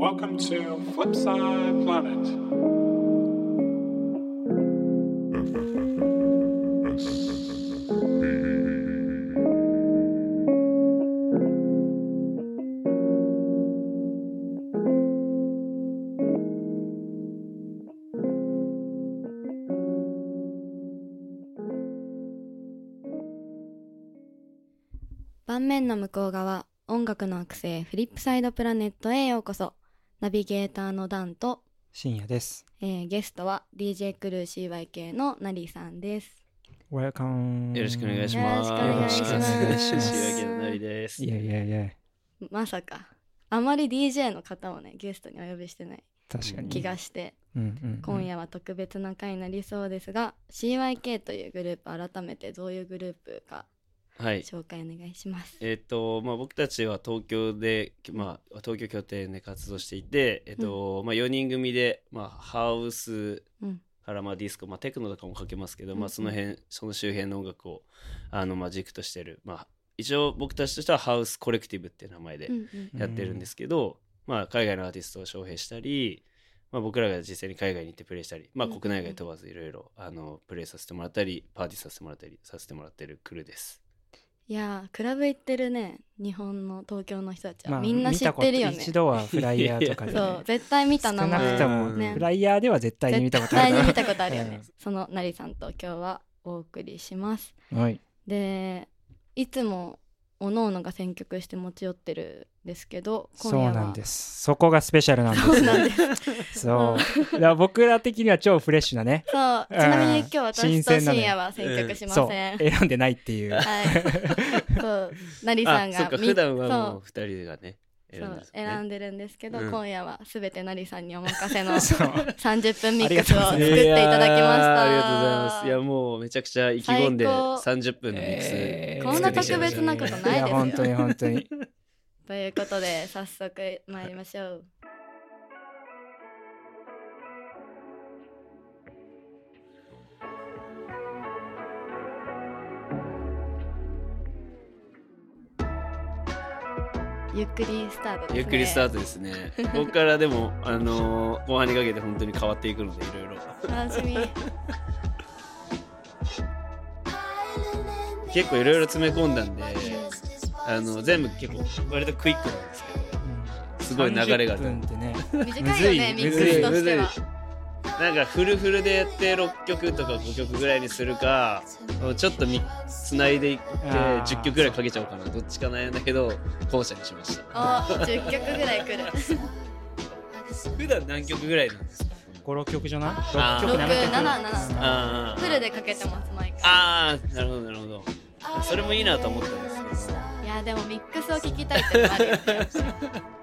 Welcome to Flipside Planet. “盤面の向こう側音楽の惑星フリップサイドプラネットへようこそナビゲーターのダンと、深夜です。えーゲストは DJ クルー CYK のナリさんです。Welcome. よろしくお願いします。よろしくお願いしますよろしくお願いします仕上げのなりです。いやいやいや、まさかあまり DJ の方をねゲストにお呼びしてない確かに。気がして、うんうんうん今夜は特別な回になりそうですが CYK というグループ改めてどういうグループかはい。紹介お願いします。えっ、と、まあ、僕たちは東京で、まあ、東京拠点で活動していて、えっ、と、まあ、4人組で、まあ、ハウスうんから、まあ、ディスコ、まあ、テクノとかもかけますけど、うんまあ、その辺、その周辺の音楽を、あの、まあ、軸としてる、まあ、一応僕たちとしてはハウスコレクティブっていう名前でうんうんやってるんですけど、まあ、海外のアーティストを招聘したり、まあ、僕らが実際に海外に行ってプレイしたり、まあ、うんうん国内外問わずいろいろあのプレイさせてもらったりパーティーさせてもらったりさせてもらってるクルーです。いやークラブ行ってるね日本の東京の人たちは、まあみんな知ってるよね。一度はフライヤーとかで、そう絶対見た名少な前くとも、ね。フライヤーでは絶対に見たことある絶対に見たことあるよね、うん。そのなりさんと今日はお送りします。はい。でいつもおのおのが選曲して持ち寄ってるんですけど今そうなんです。そこがスペシャルなんです。そうなんです。そう。だから僕ら的には超フレッシュなね。そう。ちなみに今日私と深夜は選曲しまそう。せん、選んでないっていう。はい。そう。なりさんあそっか。がみ普段はもそうう。二人がね選そうんでるんですね。選んでるんですけど、うん。今夜はすべてなりさんにお任せの そう。30分ミックスをあ作っていただきました、いやーありがとうございます。いやもうめちゃくちゃ意気込んで最高。30分のミックス、えーこんな特別なことないですよ。本当に本当に。ということで早速参りましょうゆっくりスタートですねゆっくりスタートですね。ここ からでもあのー後半にかけて本当に変わっていくのでいろいろ。楽しみ 結構いろいろ詰め込んだんで、あの全部結構割とクイックなんですけど、すごい流れがあ30る。分ってね。短いよねミックむずいスとしてはむずなんかフルフルでやって6曲とか5曲ぐらいにするかちょっとみつないでいってあー。10曲ぐらいかけちゃおうかな。どっちか悩んだけど後者にしました。お10曲ぐらい来る。普段何曲ぐらいなんですか？5、6曲じゃない？あ ?6 ー曲、7曲。677あー。フルでかけてます毎回あーなるほどなるほど。それもいいなと思ったんですけど。いやでもミックスを聞きたいってのもあるよね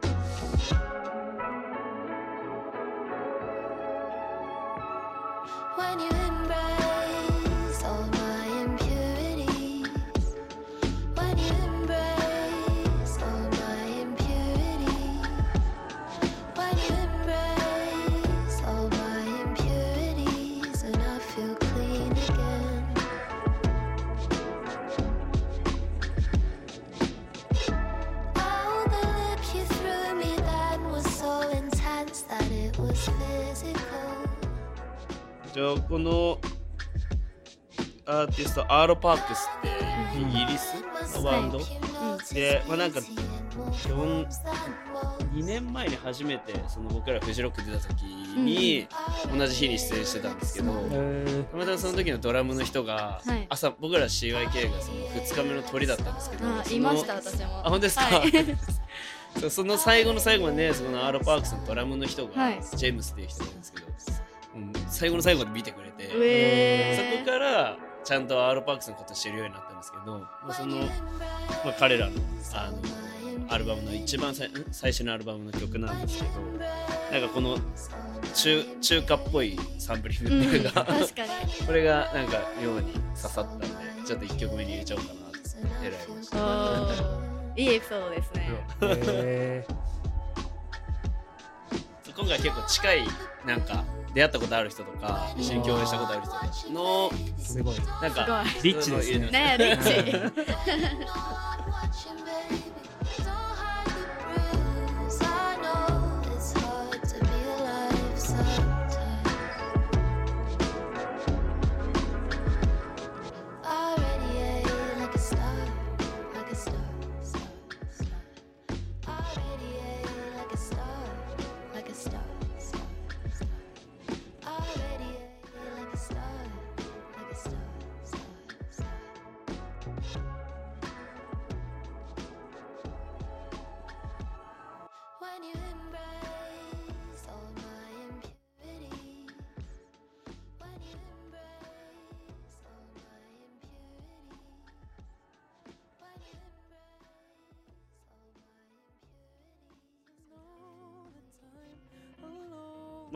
that it was physical. じゃあこのアーティストアーロ・パークスってイギリス？のバンド、で、まあ、なんか基本2年前に初めてその僕らフジロック出た時に同じ日に出演してたんですけど、えたまたまその時のドラムの人が、はい。朝僕ら CYK がその2日目の鳥だったんですけどいました私も。あ本当ですか、はい。その最後の最後まで、そのアーロ・パークスのドラムの人が、はい。ジェームスっていう人なんですけど、うん最後の最後まで見てくれて、うえそこからちゃんとアーロ・パークスのことを知るようになったんですけど、まあ、その、まあ、彼らのあのアルバムの一番最ん最初のアルバムの曲なんですけどなんかこの中中華っぽいサンプリングっていうか、確かに。これがなんか妙に刺さったんでちょっと1曲目に入れちゃおうかなと選びました。いいエピソードですねーえ今回結構近いなんか出会ったことある人とか一緒に共演したことある人たちのーすごい。なんかすリッチですね。ねえリッチ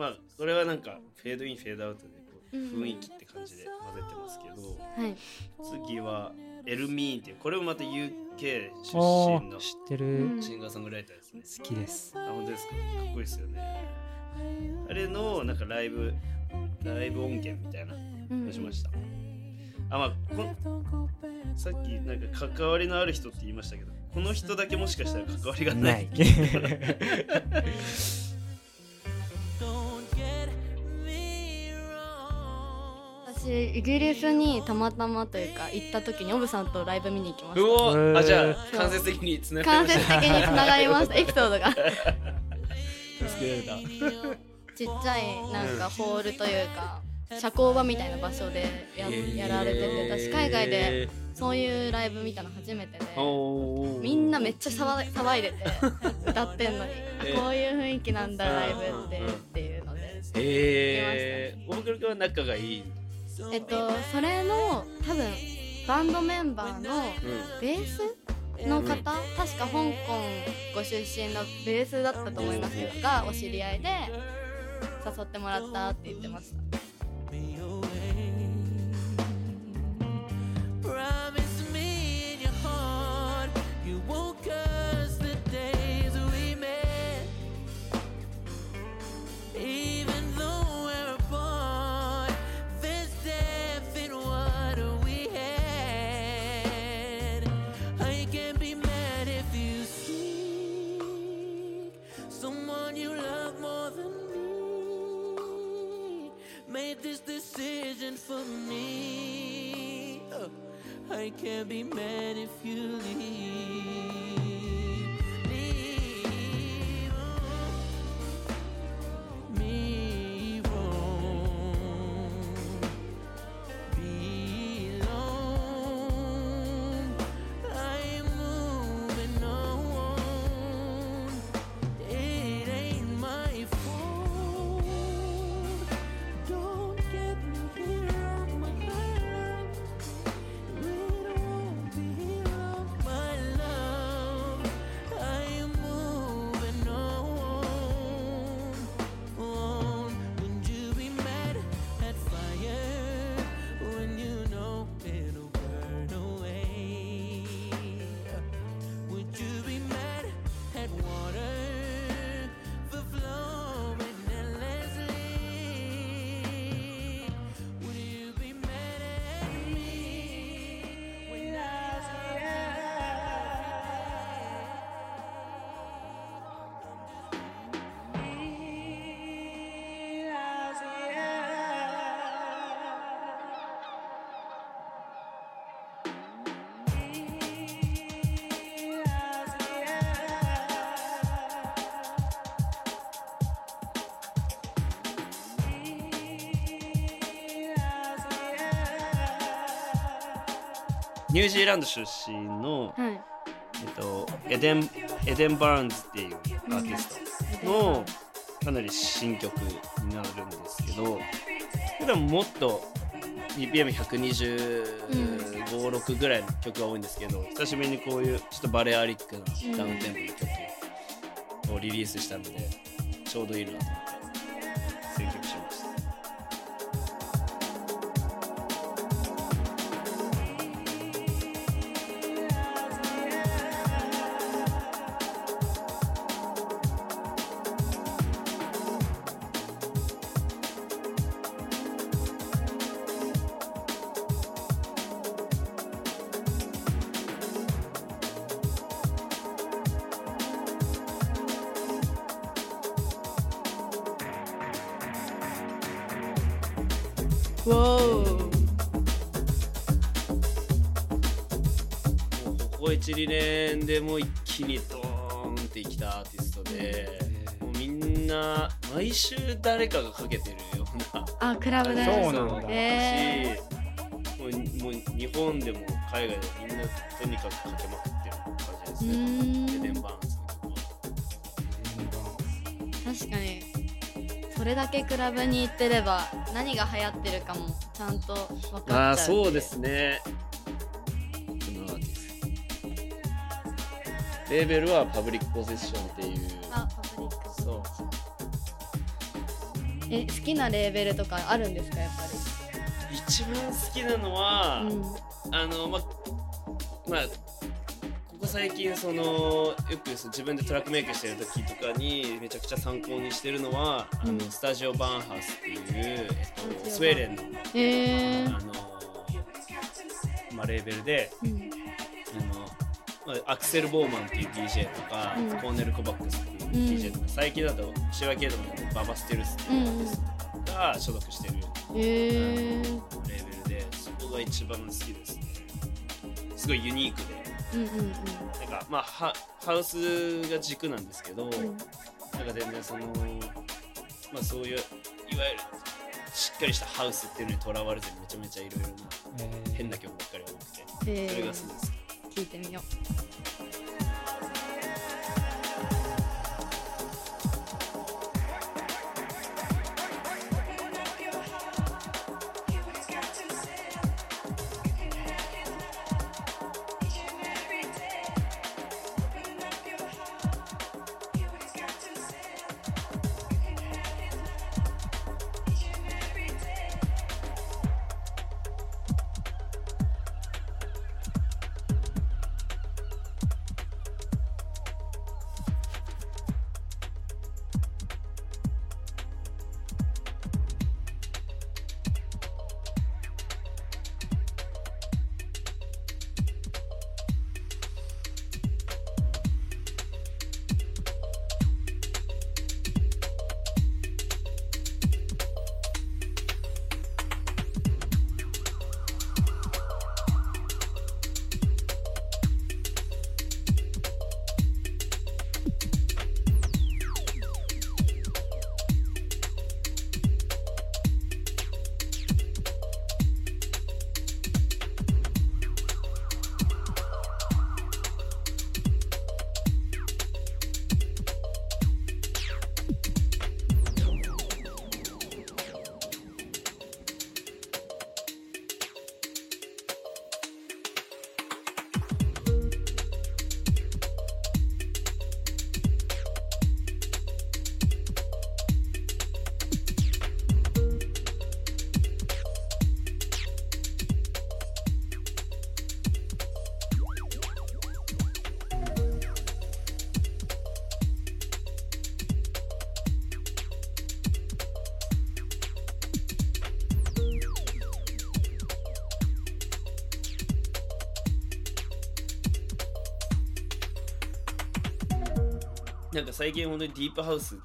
まあこれはなんかフェードインフェードアウトでこううん雰囲気って感じで混ぜてますけど、はい次はエルミーンっていうこれもまた UK 出お身のー知ってる、うんシンガーソングライターですね、好きですあ本当ですか？かっこいいですよね。あれのなんかライブライブ音源みたいなうん。のしました、あまあこさっきなんか関わりのある人って言いましたけどこの人だけもしかしたら関わりがなない 私イギリスにたまたまというか行った時にオブさんとライブ見に行きましうおへー。あじゃあ間接的につなた間がりました。接的につながりました。エピソードが。助けられた。ちっちゃいなんかホールというか社交場みたいな場所でや,、やられてて私海外でそういうライブ見たの初めてで。みんなめっちゃ騒い騒いでて歌ってんのに、えーこういう雰囲気なんだうんライブってっていうので。えー、大倉君は仲がいい、えっとそれの多分バンドメンバーのうベースの方、確か香港ご出身のベースだったと思いますけどがお知り合いで誘ってもらったって言ってました for me. I can't be mad if you. Leave ニュージーランド出身の、はいえっと、エデンエデン・バーンズっていうアーティストのかなり新曲になるんですけど普段もっと BPM125、6ぐらいの曲が多いんですけど久しぶりにこういうちょっとバレアリックなダウンテンポの曲をリリースしたのでちょうどいいなと思って選曲しました。12年でもう一気にドーンってきたアーティストでもうみんな毎週誰かがかけてるようなあクラブでそうなんだえしもうもう日本でも海外でもみんなとにかくかけまくってる感じですうねエデン・バーンズ確かに。それだけクラブに行ってれば何が流行ってるかもちゃんと分かっちゃうっていああそうですねレーベルはパブリックポゼッションっていう。あパブリックそう。え好きなレーベルとかあるんですかやっぱ一番好きなのは、り、うん、あのままあここ最近そのよくその自分でトラックメイクしてる時とかにめちゃくちゃ参考にしてるのは、あうん。のスタジオバーンハウスっていう、えっと、スウェーデンのへえあの、まあ、レーベルでうアクセル・ボーマンっていう DJ とか、うん。コーネル・コバックスっていう DJ とか、最近だとシワケドのババ・ステルスっていうアーティストが所属してるへえレーベルでそこが一番好きですね。すごいユニークで。うんうんなんかまあハハウスが軸なんですけど、うん。なんか全然そのまあそういういわゆるしっかりしたハウスっていうのにとらわれずにめちゃめちゃいろいろなえー。変な曲ばっかり多くてへえそれがすごい好き聞いてみよなんか最近本当にディープハウス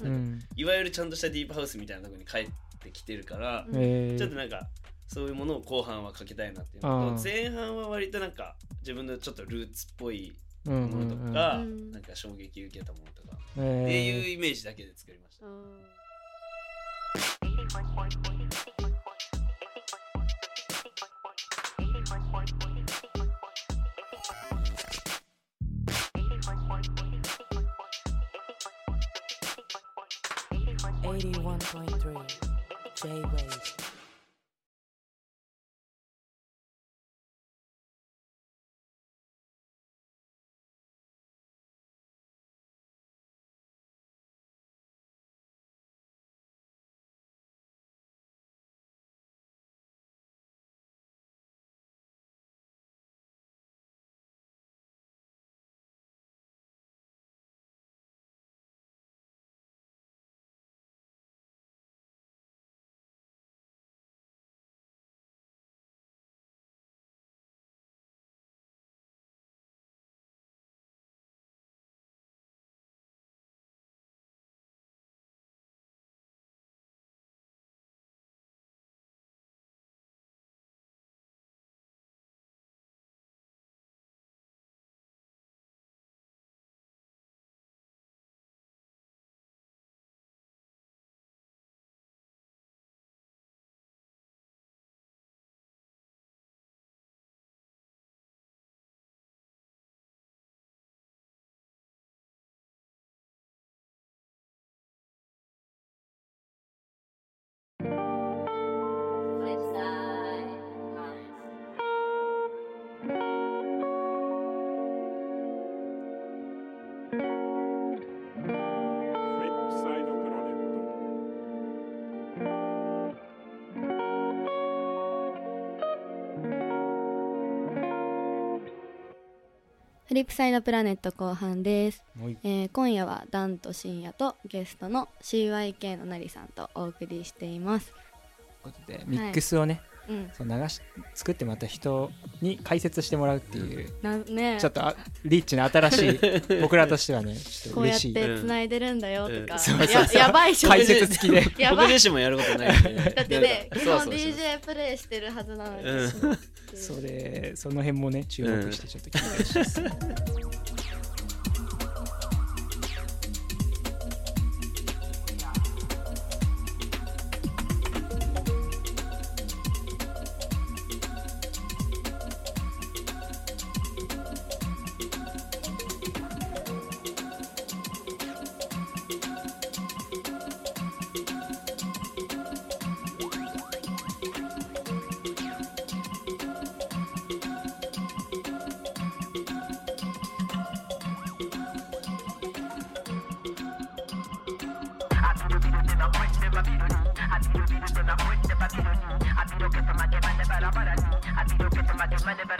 うん。いわゆるちゃんとしたディープハウスみたいなところに帰ってきてるから、えー。ちょっとなんかそういうものを後半はかけたいなっていうあのとー。前半は割となんか自分のちょっとルーツっぽいうんうんものうんとか、うんなんか衝撃受けたものとか、えってーいうイメージだけで作りました。81.3 J-Wave フリップサイドプラネット後半です、えー今夜はダンと深夜とゲストの CYK のなりさんとお送りしています。個でミックスをね、うん。そう流し作ってもらった人に解説してもらうっていうなねちょっとあリッチな新しい 僕らとしてはねちょっとこうやっ嬉しいて繋いでるんだよとうん。か、そうそうややばいし解説付きで。やばい。僕自身もやることないんで。だってね基本 DJ プレイしてるはずなのに、うん。それその辺もね注目してちょっと聞いてほしいです、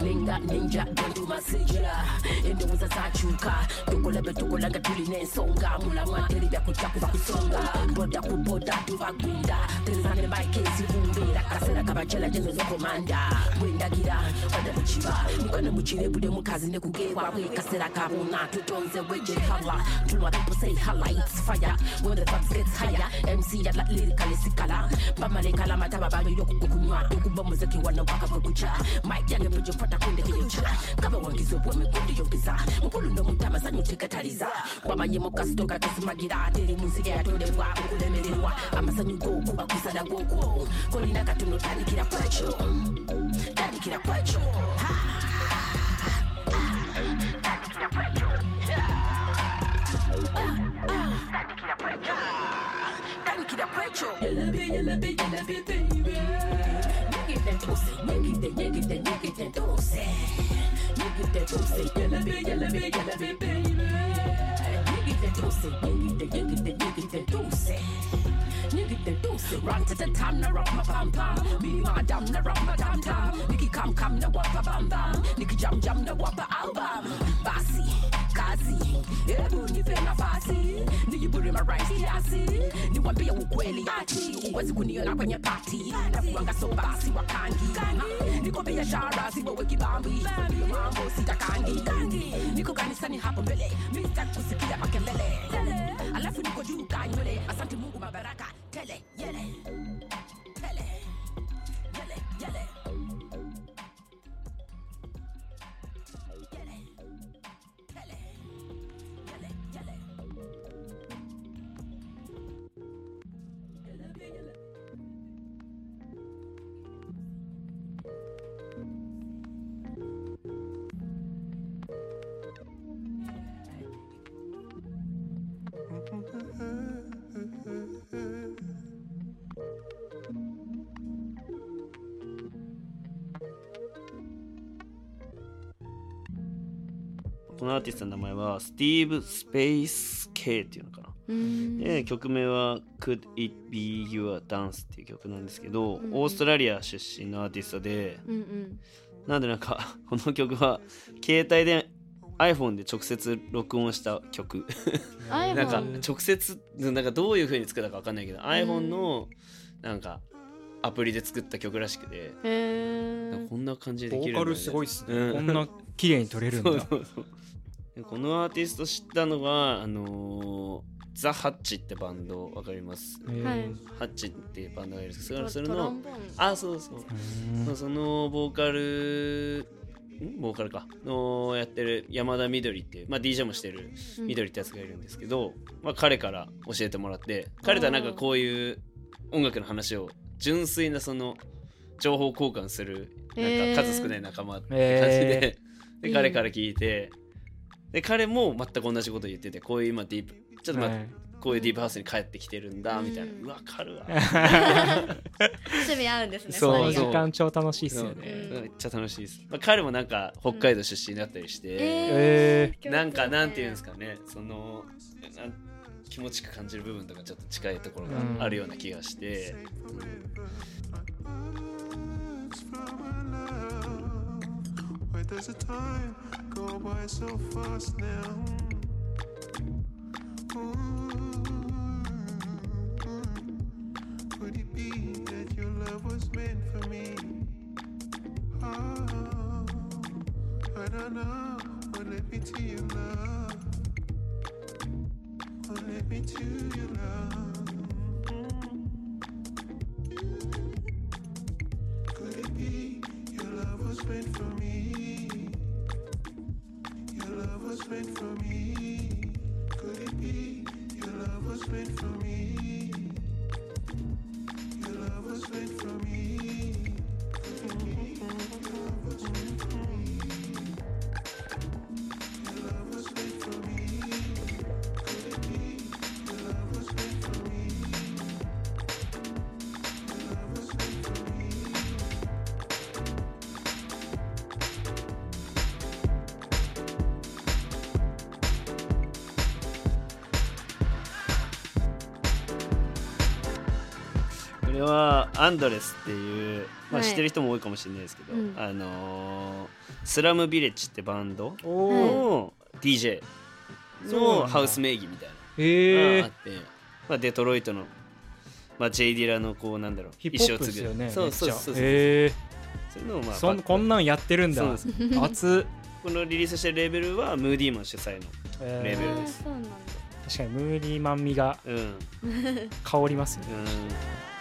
ninga ninja ndotumasigila endowooza zakyuka tukola byetukola nga tulina ensonga mulamu ate eri byakujja kuba kusonga boda ku boda tubagwira terezane baika ezibumbeera kaseera kabacela gyezo zokomanda bwendagira bada mukiba mukane mukire bude mukazi ne kugeebwa bwekaseera kabuna tutonze bwejekala tulwa people say highlights fire. When the thoughts gets higher mc yala lirikale sikala. Bamalekala mataba bayoyokukukunywa okuba muziki wano paka kwekuca mike byojokwata kwende kyoyokya kabawangiza obwome kuliyobiza mukulu n'omuto amazanyu tegataliza wamanye mukasito gatazimagira ateri mu nsi gyeyatondebwa okulemererwa amazanyu gokuba kusala gwokwo kolina katono tandikira kwakyo tandikira kwakyo tandikira kwakyo tandikira kwakyo tandikira kwakyo yalabe yalabe yalabe baby that pussy. You get the you get that, you get that pussy. You get that pussy. Yalla be, yalla be, yalla be, baby. You get that pussy. You get the you get that, you get pussy. You get the dose. Run to the time, na rock my pam pam. Me dam, na rock my tam tam. Nicky come come, na wapa bam bam. Nicky jam jam, na wapa album. Bassy. Kazi. Hebu nipe nafasi nijiburi maraisi kiasi. Niwambie ukweli ati uwezi kuniona kwenye pati na kuanga so basi wakangi niko biashara siwewe kibambi. Ndiyo mambo sitakangi. Niko kanisani hapo mbele mista kusikia makelele. Alafu niko juu kanywele asante mungu mabaraka. Tele yele ーティストの名前はスティーブ・スペース K っていうのかな。うん。で曲名は「Could It Be Your Dance」っていう曲なんですけど、うんオーストラリア出身のアーティストでうんうん。なんでなんか この曲は携帯で iPhone で直接録音した曲。なんか直接なんかどういう風に作ったか分かんないけど、iPhone のなんかアプリで作った曲らしくて、こんな感じでできるんだ、ボーカルすごいっすね、うんこんな綺麗に撮れるんだ。そうそうそう。でこのアーティスト知ったのはあのーザ・ハッチってバンドわかります？ハッチっていうバンドがいるんですけトどそれのあそうそう。うんそうそのボーカルん？ボーカルか。のやってる山田みどりっていう、まあ、DJ もしてるうん。みどりってやつがいるんですけど、まあ、彼から教えてもらって彼とはなんかこういう音楽の話を純粋なその情報交換するなんか数少ない仲間って感じで,、えー。で彼から聞いてで彼も全く同じこと言っててこういう今ディープちょっとまあ、はい。こういうディープハウスに帰ってきてるんだみたいな、うんうわかるわ趣味合うんですねそう。時間超楽しいっすよね、う。ん。めっちゃ楽しいです、まあ、彼もなんか北海道出身だったりして、えー。なんかなんていうんですかね。その気持ちく感じる部分とかちょっと近いところがあるような気がして、Why does the time go by so fast now? Could it be that your love was meant for me? Oh, I don't know what led me to your love. What led me to your love? Could it be your love was meant for me? アンドレスっていう、まあ、はい。知ってる人も多いかもしれないですけど、うん。あのースラムビレッジってバンド？おお、の DJ そうなんだ。のハウス名義みたいな。えのがあって、まあ、デトロイトの、まあ、J・ ディラのこうなんだろうヒップホップですよねそうそうそうそう、えそういうのをまあそんこんなんやってるんだ。そうです熱っ。このリリースしてるレーベルはムーディーマン主催のえー。レベルです。そうなんだ。確かにムーディーマン味がうん。うん香りますよね「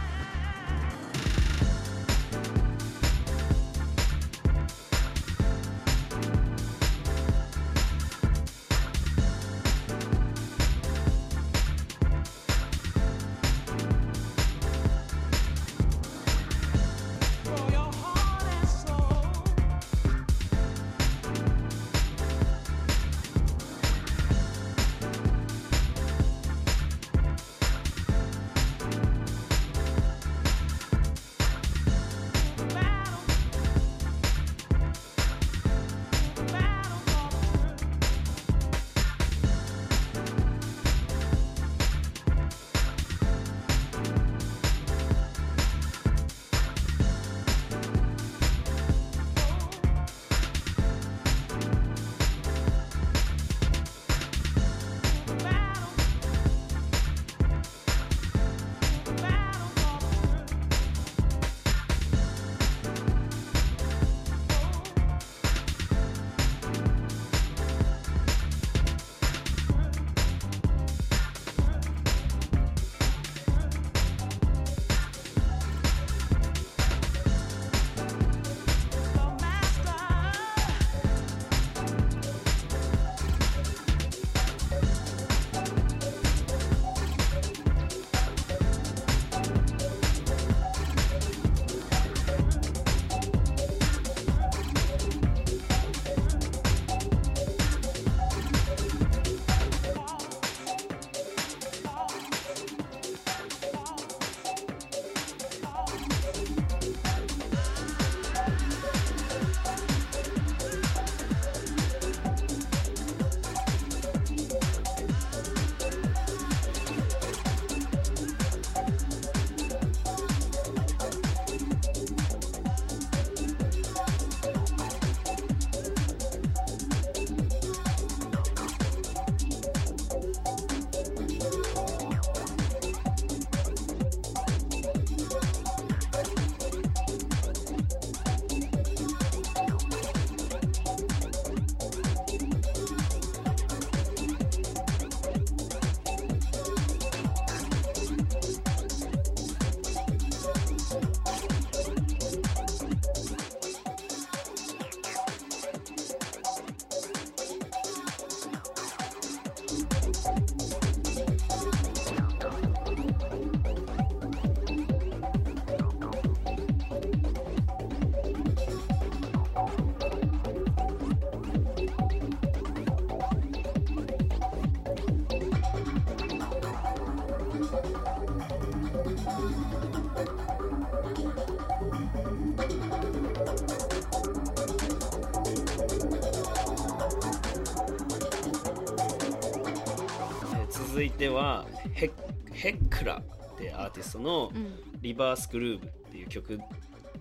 はヘッヘックラってアーティストのうん「リバースグルーブ」っていう曲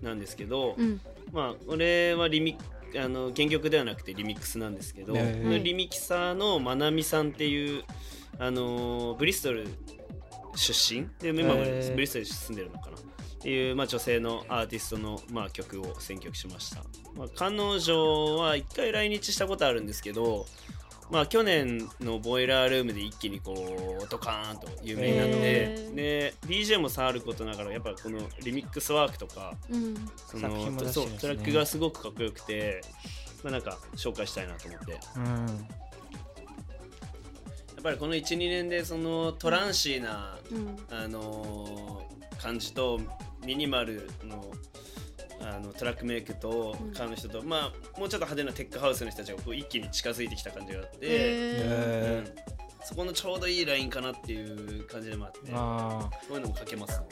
なんですけど、うん。まあ俺はリミあの原曲ではなくてリミックスなんですけど、リミキサーのまなみさんっていうあのブリストル出身？で今ブリストルに住んでるのかな？っていう、まあ、女性のアーティストの、まあ、曲を選曲しました、まあ、彼女は一回来日したことあるんですけどまあ去年のボイラールームで一気にこうドカーンと有名になってで DJ も触ることながらやっぱこのリミックスワークとかうん。そ作品ものそうトラックがすごくかっこよくて、まあ、なんか紹介したいなと思って。やうん。っぱりこの12年でそのトランシーな、うん。あのー感じとミニマルのあのトラックメイクとうん。彼の人と、まあもうちょっと派手なテックハウスの人たちがこう一気に近づいてきた感じがあって、うん。そこのちょうどいいラインかなっていう感じでもあってこういうのもかけますね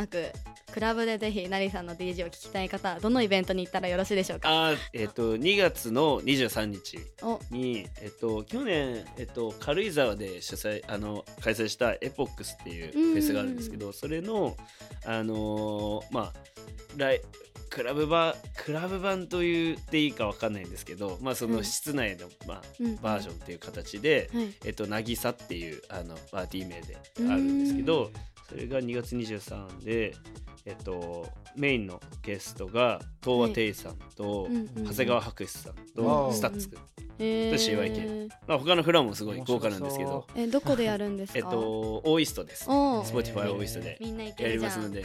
なくクラブでぜひナリさんの DJ を聞きたい方はどのイベントに行ったらよろしいでしょうか？あーえっ、と2月の23日お。に、えっと、去年、えっと、軽井沢で主催あの開催したエポックスっていうフェスがあるんですけど、それの、あのーまあライクラブ版クラブ版と言っていいかわかんないんですけど、まあ、そうん。の室内の、まあうんバージョンっていう形で「はい。えっと、渚っていうあのパーティー名であるんですけどそれが2月23で、えっと、メインのゲストが東和テイさんと、長谷川白紙さんわとお。 STUTS くん。へー。CYK まあ、他のフロアもすごい豪華なんですけど、えどこでやるんですか？えっと、 O-EAST です。おー。Spotify O-EAST で。やりますので、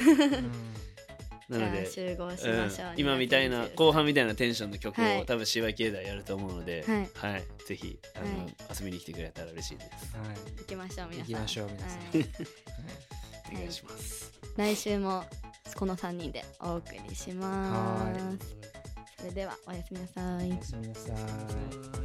なので、集合しうんましょう、今みたいな、後半みたいなテンションの曲はい。を多分 CYK ではやると思うので、はい。はい、ぜひあの、はい。遊びに来てくれたら嬉しいです。はい。行きましょう皆さん。行きましょう皆さん。はい お願いします。来週もこの3人でお送りします。はそれではおやすみなさい。おやすみなさいはい